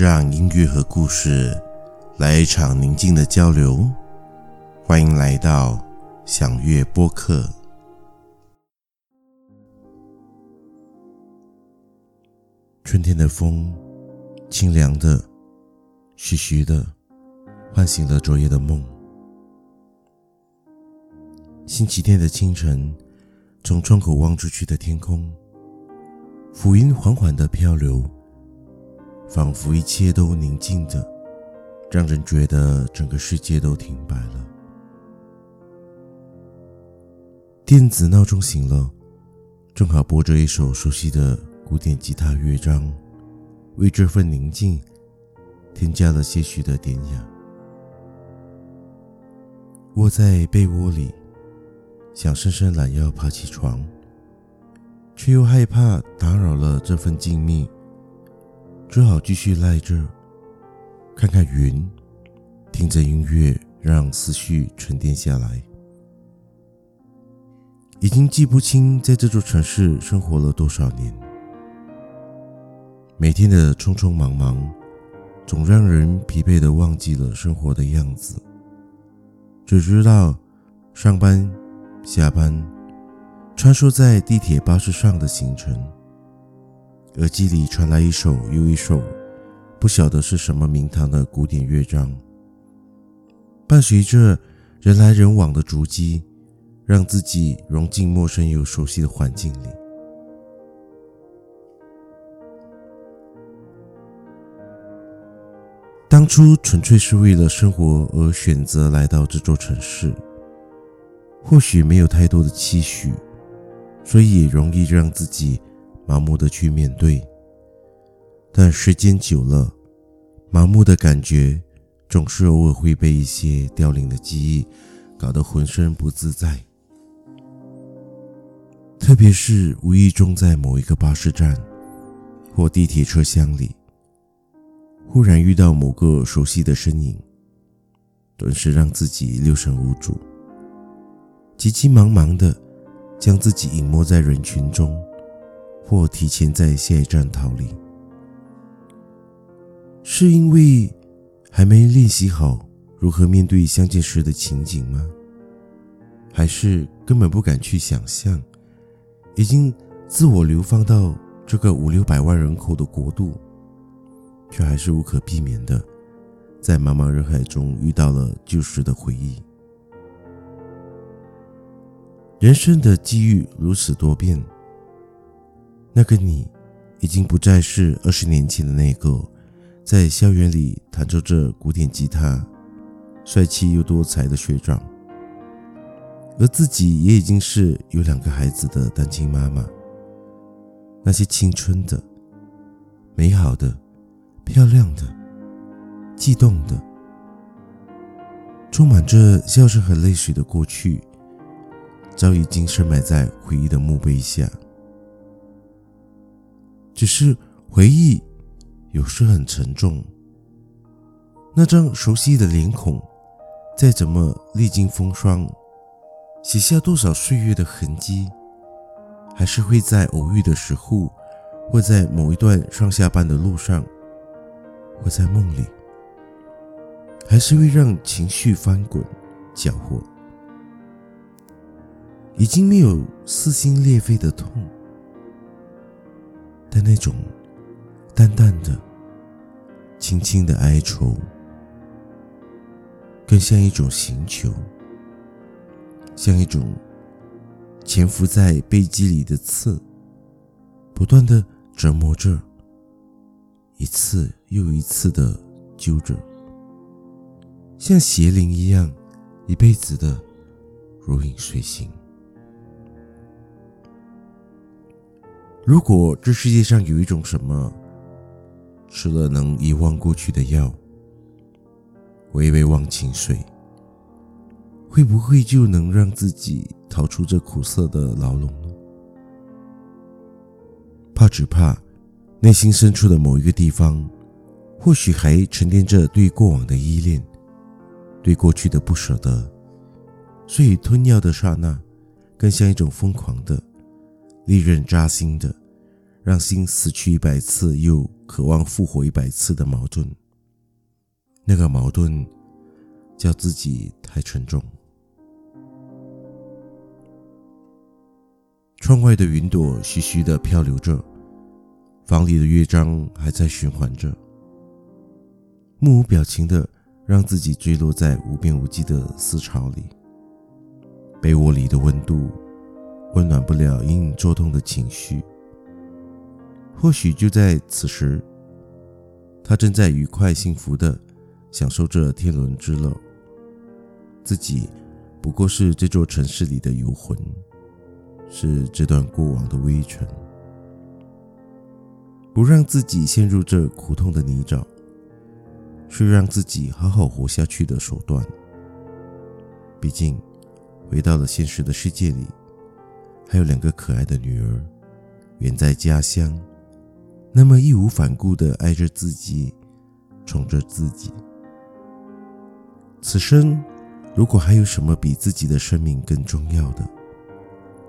让音乐和故事来一场宁静的交流。欢迎来到享乐播客。春天的风，清凉的，徐徐的，唤醒了昨夜的梦。星期天的清晨，从窗口望出去的天空，浮云缓缓的漂流，仿佛一切都宁静着，让人觉得整个世界都停摆了。电子闹钟醒了，正好播着一首熟悉的古典吉他乐章，为这份宁静添加了些许的典雅。窝在被窝里。想伸伸懒腰爬起床，却又害怕打扰了这份静谧，只好继续赖着，看看云，听着音乐，让思绪沉淀下来。已经记不清在这座城市生活了多少年，每天的匆匆忙忙，总让人疲惫的忘记了生活的样子，只知道上班。下班，穿梭在地铁、巴士上的行程，耳机里传来一首又一首，不晓得是什么名堂的古典乐章，伴随着人来人往的足迹，让自己融进陌生又熟悉的环境里。当初纯粹是为了生活而选择来到这座城市。或许没有太多的期许，所以也容易让自己麻木的去面对。但时间久了，麻木的感觉总是偶尔会被一些凋零的记忆搞得浑身不自在。特别是无意中在某一个巴士站或地铁车厢里，忽然遇到某个熟悉的身影，顿时让自己六神无主。急急忙忙的将自己隐没在人群中，或提前在下一站逃离，是因为还没练习好如何面对相见时的情景吗？还是根本不敢去想象，已经自我流放到这个五六百万人口的国度，却还是无可避免的在茫茫人海中遇到了旧时的回忆？人生的际遇如此多变，那个你已经不再是二十年前的那个在校园里弹奏着古典吉他、帅气又多才的学长，而自己也已经是有两个孩子的单亲妈妈。那些青春的、美好的、漂亮的、悸动的、充满着笑声和泪水的过去。早已经深埋在回忆的墓碑下，只是回忆有时很沉重。那张熟悉的脸孔，再怎么历经风霜，写下多少岁月的痕迹，还是会在偶遇的时候，或在某一段上下班的路上，或在梦里，还是会让情绪翻滚搅和。已经没有撕心裂肺的痛，那种淡淡的、轻轻的哀愁，更像一种刑求，像一种潜伏在背脊里的刺，不断的折磨着，一次又一次的揪着，像邪灵一样，一辈子的如影随形。如果这世界上有一种什么，吃了能遗忘过去的药，微微忘情水，会不会就能让自己逃出这苦涩的牢笼呢？怕只怕内心深处的某一个地方，或许还沉淀着对过往的依恋，对过去的不舍得，所以吞药的刹那，更像一种疯狂的。利刃扎心的，让心死去一百次又渴望复活一百次的矛盾。那个矛盾叫自己太沉重。窗外的云朵徐徐的漂流着，房里的乐章还在循环着。目无表情的让自己坠落在无边无际的思潮里。被窝里的温度温暖不了隐隐作痛的情绪。或许就在此时，他正在愉快幸福的享受着天伦之乐，自己不过是这座城市里的游魂。是这段过往的微尘，不让自己陷入这苦痛的泥沼，是让自己好好活下去的手段。毕竟，回到了现实的世界里，还有两个可爱的女儿，远在家乡，那么义无反顾的爱着自己，宠着自己。此生，如果还有什么比自己的生命更重要的？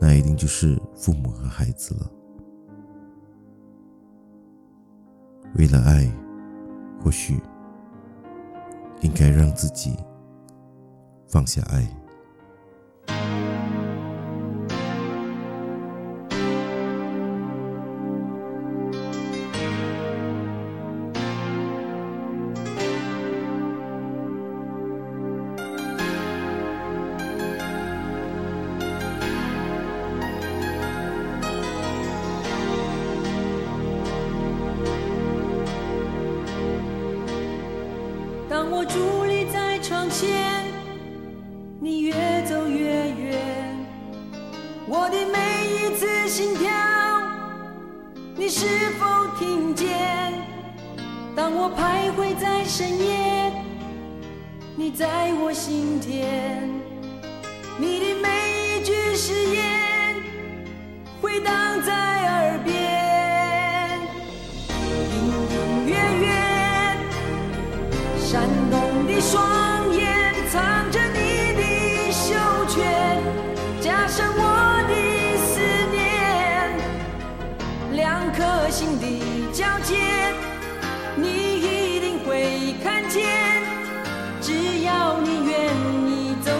那一定就是父母和孩子了。为了爱，或许应该让自己放下爱。当我伫立在窗前，你越走越远，我的每一次心跳，你是否听见？当我徘徊在深夜，你在我心田，你的每一句誓言回荡在耳边。